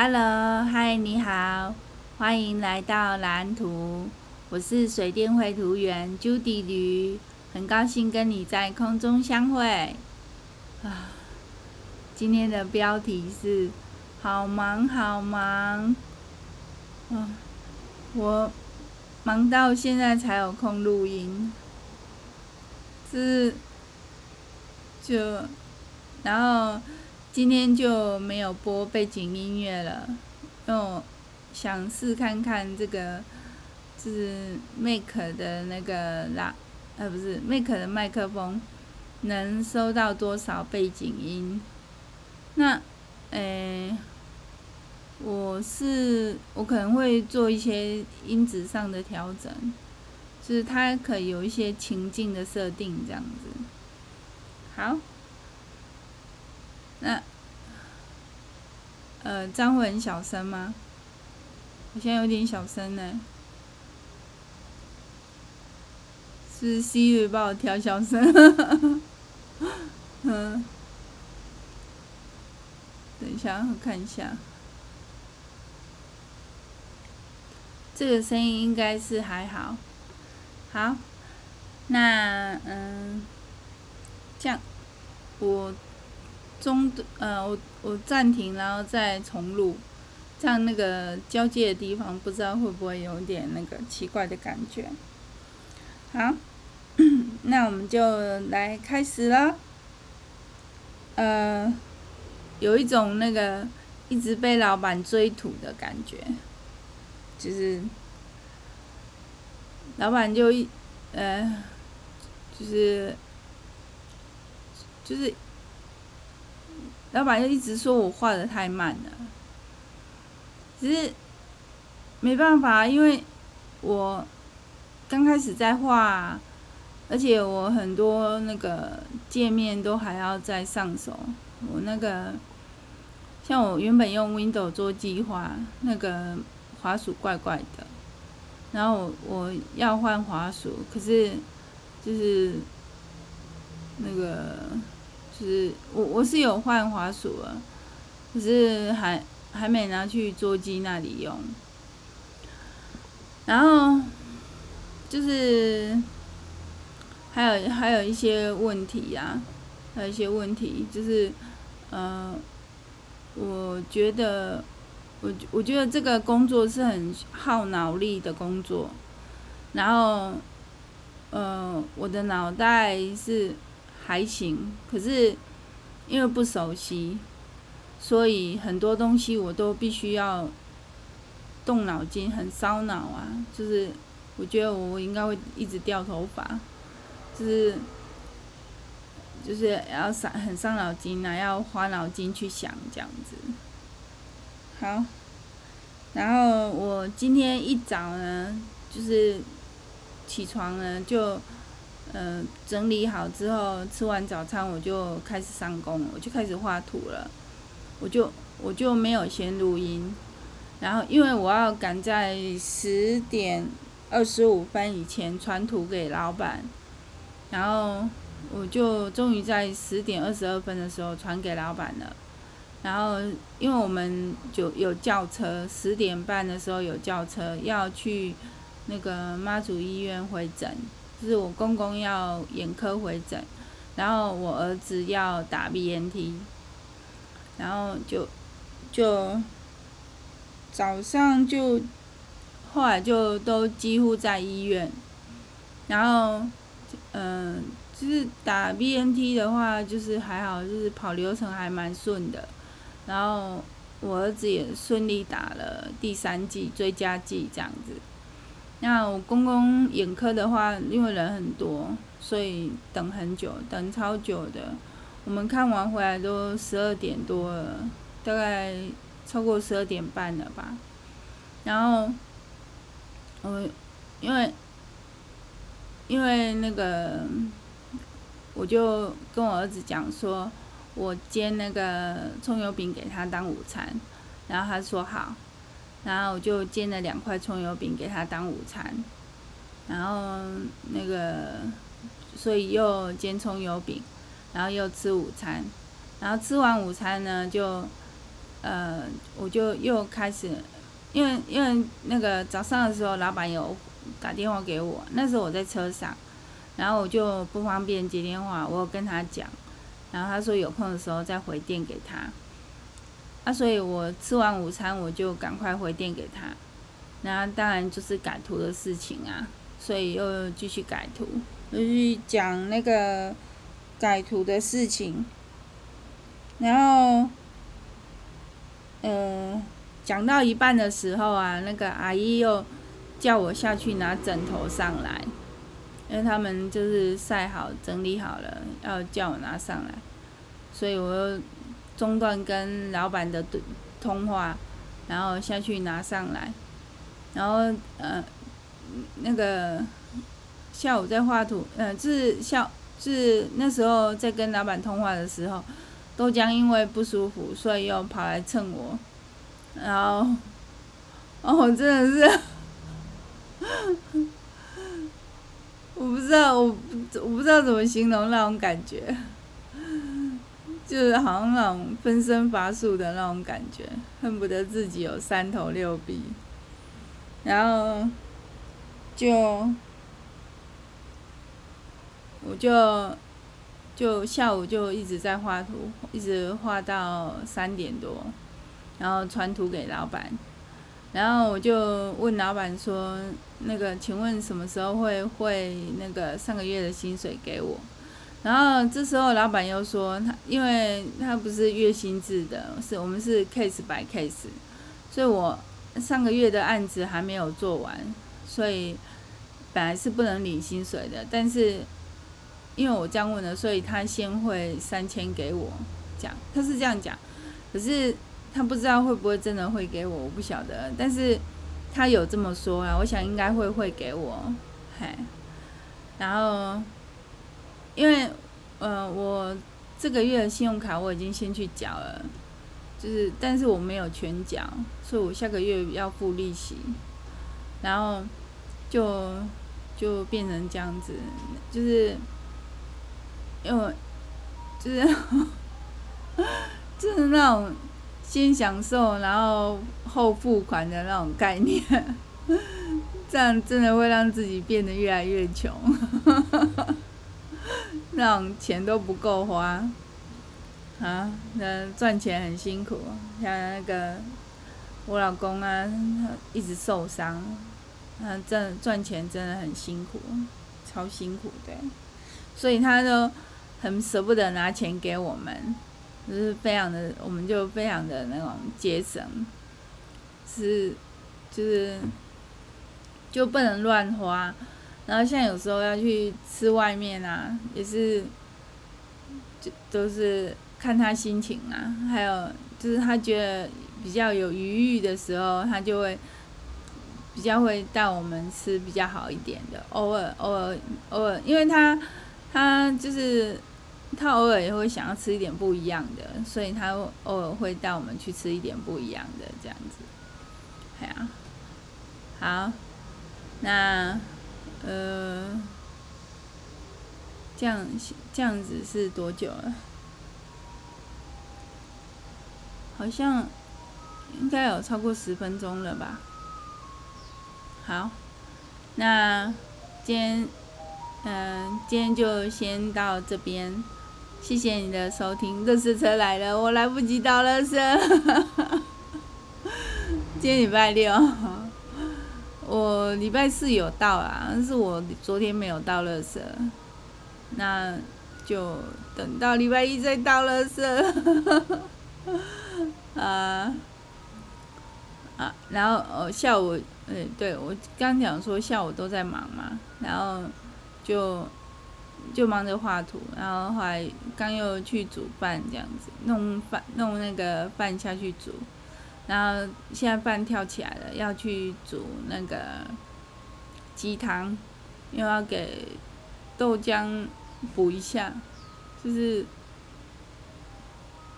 Hello，嗨，你好，欢迎来到蓝图。我是水电绘图员 Judy 吕，很高兴跟你在空中相会。啊，今天的标题是好忙好忙。啊，我忙到现在才有空录音。是，就，然后今天就没有播背景音乐了，因为我想试看看这个，就是 Mac 的那个啦，呃，不是 Mac 的麦克风能收到多少背景音。那，诶，我是我可能会做一些音质上的调整。就是它可有一些情境的设定，这样子。好，那呃，这样会很小声吗？我现在有点小声呢。是 Siri 帮我调小声。嗯，等一下，我看一下。这个声音应该是还好。好，那嗯，这样，我中呃，我我暂停，然后再重录，这样那个交接的地方不知道会不会有点那个奇怪的感觉。好，那我们就来开始了。呃，有一种那个一直被老板追吐的感觉，就是。老板就一，呃，就是，就是，老板就一直说我画的太慢了。只是没办法，因为我刚开始在画，而且我很多那个界面都还要再上手。我那个，像我原本用 Windows 做计划，那个滑鼠怪怪的。然后我要换滑鼠，可是就是那个就是我我是有换滑鼠了，可是还还没拿去桌机那里用。然后就是还有还有一些问题呀，还有一些问题就是呃，我觉得。我我觉得这个工作是很耗脑力的工作，然后，呃，我的脑袋是还行，可是因为不熟悉，所以很多东西我都必须要动脑筋，很烧脑啊。就是我觉得我应该会一直掉头发，就是就是要伤很伤脑筋啊，要花脑筋去想这样子。好，然后我今天一早呢，就是起床呢，就呃整理好之后，吃完早餐我就开始上工，我就开始画图了。我就我就没有先录音，然后因为我要赶在十点二十五分以前传图给老板，然后我就终于在十点二十二分的时候传给老板了。然后，因为我们就有轿车，十点半的时候有轿车要去那个妈祖医院回诊，就是我公公要眼科回诊，然后我儿子要打 BNT，然后就就早上就后来就都几乎在医院，然后嗯、就是打 BNT 的话，就是还好，就是跑流程还蛮顺的。然后我儿子也顺利打了第三剂追加剂这样子。那我公公眼科的话，因为人很多，所以等很久，等超久的。我们看完回来都十二点多了，大概超过十二点半了吧。然后我因为因为那个，我就跟我儿子讲说。我煎那个葱油饼给他当午餐，然后他说好，然后我就煎了两块葱油饼给他当午餐，然后那个，所以又煎葱油饼，然后又吃午餐，然后吃完午餐呢，就呃，我就又开始，因为因为那个早上的时候，老板有打电话给我，那时候我在车上，然后我就不方便接电话，我有跟他讲，然后他说有空的时候再回电给他。啊，所以我吃完午餐，我就赶快回电给他。那当然就是改图的事情啊，所以又继续改图，继续讲那个改图的事情。然后，呃，讲到一半的时候啊，那个阿姨又叫我下去拿枕头上来，因为他们就是晒好、整理好了，要叫我拿上来，所以我又。中断跟老板的通话，然后下去拿上来，然后呃，那个下午在画图，呃，是下是那时候在跟老板通话的时候，豆浆因为不舒服，所以又跑来蹭我，然后，哦，真的是，我不知道，我我不知道怎么形容那种感觉。就是好像那种分身乏术的那种感觉，恨不得自己有三头六臂，然后就我就就下午就一直在画图，一直画到三点多，然后传图给老板，然后我就问老板说：“那个，请问什么时候会汇那个上个月的薪水给我？”然后这时候老板又说他，因为他不是月薪制的，是我们是 case by case，所以我上个月的案子还没有做完，所以本来是不能领薪水的。但是因为我这样问了，所以他先汇三千给我，讲他是这样讲，可是他不知道会不会真的会给我，我不晓得。但是他有这么说啊，我想应该会会给我，嘿，然后。因为，呃，我这个月的信用卡我已经先去缴了，就是，但是我没有全缴，所以我下个月要付利息，然后就就变成这样子，就是，因为就是 就是那种先享受然后后付款的那种概念，这样真的会让自己变得越来越穷。那种钱都不够花，啊，那赚钱很辛苦，像那个我老公啊，他一直受伤，他挣赚钱真的很辛苦，超辛苦的，所以他都很舍不得拿钱给我们，就是非常的，我们就非常的那种节省，是，就是就不能乱花。然后像有时候要去吃外面啊，也是，就都是看他心情啊。还有就是他觉得比较有余裕的时候，他就会比较会带我们吃比较好一点的。偶尔偶尔偶尔，因为他他就是他偶尔也会想要吃一点不一样的，所以他偶尔会带我们去吃一点不一样的这样子。哎呀，好，那。呃，这样这样子是多久了？好像应该有超过十分钟了吧。好，那今天嗯、今天就先到这边，谢谢你的收听。垃圾车来了，我来不及倒垃圾。今天礼拜六。我礼拜四有到啊，但是我昨天没有到垃圾，那就等到礼拜一再到垃圾。啊啊，然后哦下午，嗯，对，我刚讲说下午都在忙嘛，然后就就忙着画图，然后后来刚又去煮饭这样子，弄饭弄那个饭下去煮。然后现在饭跳起来了，要去煮那个鸡汤，又要给豆浆补一下，就是，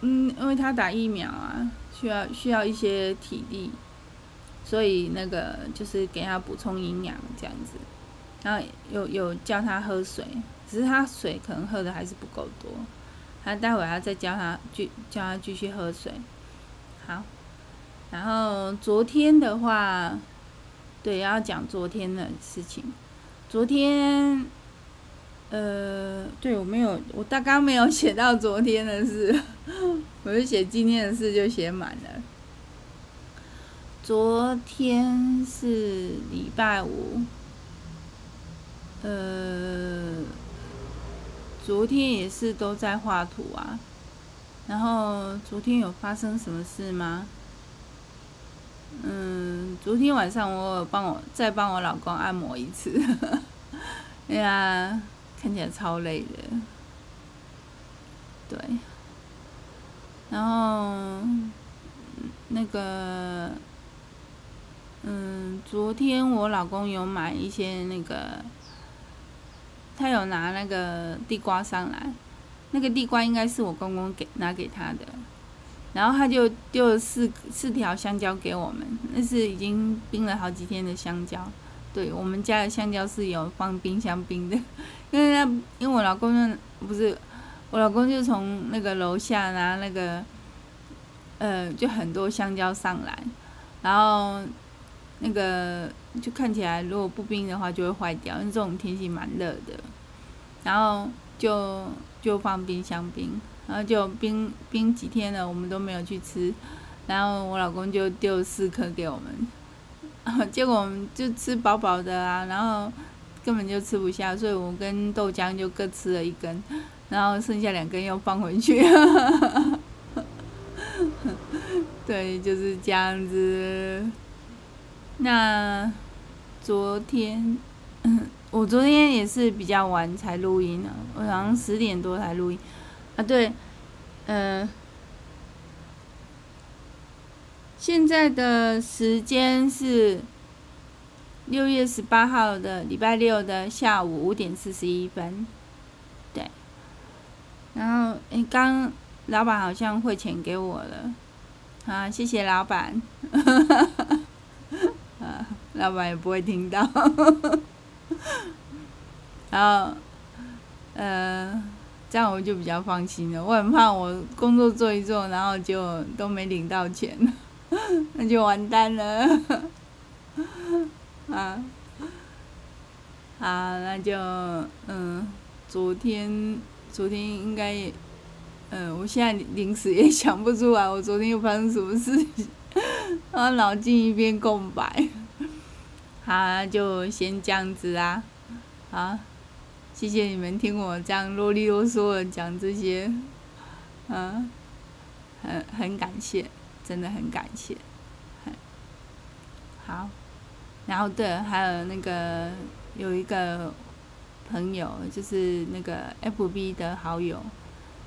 嗯，因为他打疫苗啊，需要需要一些体力，所以那个就是给他补充营养这样子，然后有有叫他喝水，只是他水可能喝的还是不够多，他待会儿要再叫他继叫他继续喝水。好，然后昨天的话，对，要讲昨天的事情。昨天，呃，对，我没有，我大纲没有写到昨天的事，我就写今天的事就写满了。昨天是礼拜五，呃，昨天也是都在画图啊。然后昨天有发生什么事吗？嗯，昨天晚上我帮我再帮我老公按摩一次，哎呀，看起来超累的。对，然后那个，嗯，昨天我老公有买一些那个，他有拿那个地瓜上来。那个地瓜应该是我公公给拿给他的，然后他就丢了四四条香蕉给我们，那是已经冰了好几天的香蕉。对，我们家的香蕉是有放冰箱冰的，因为他因为我老公不是我老公就从那个楼下拿那个，呃，就很多香蕉上来，然后那个就看起来如果不冰的话就会坏掉，因为这种天气蛮热的，然后就。就放冰箱冰，然后就冰冰几天了，我们都没有去吃，然后我老公就丢四颗给我们，结果我们就吃饱饱的啊，然后根本就吃不下，所以我跟豆浆就各吃了一根，然后剩下两根又放回去，对，就是这样子。那昨天。我昨天也是比较晚才录音呢，我好像十点多才录音。啊，对，嗯、呃，现在的时间是六月十八号的礼拜六的下午五点四十一分，对。然后，刚老板好像汇钱给我了，啊，谢谢老板，啊，老板也不会听到。然后，呃，这样我就比较放心了。我很怕我工作做一做，然后就都没领到钱，那就完蛋了。啊，好，那就嗯，昨天昨天应该也，嗯，我现在临时也想不出来，我昨天又发生什么事情，然后脑筋一片空白。好，那就先这样子啊，好。谢谢你们听我这样啰里啰嗦的讲这些，嗯，很很感谢，真的很感谢，好，然后对，还有那个有一个朋友，就是那个 FB 的好友，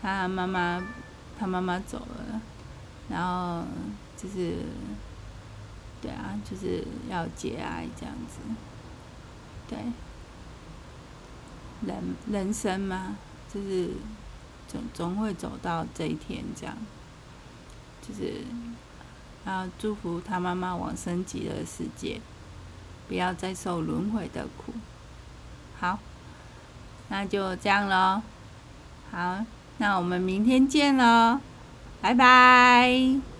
他妈妈他妈妈走了，然后就是，对啊，就是要节哀这样子，对。人人生嘛，就是总总会走到这一天，这样，就是要祝福他妈妈往生极乐世界，不要再受轮回的苦。好，那就这样喽。好，那我们明天见喽，拜拜。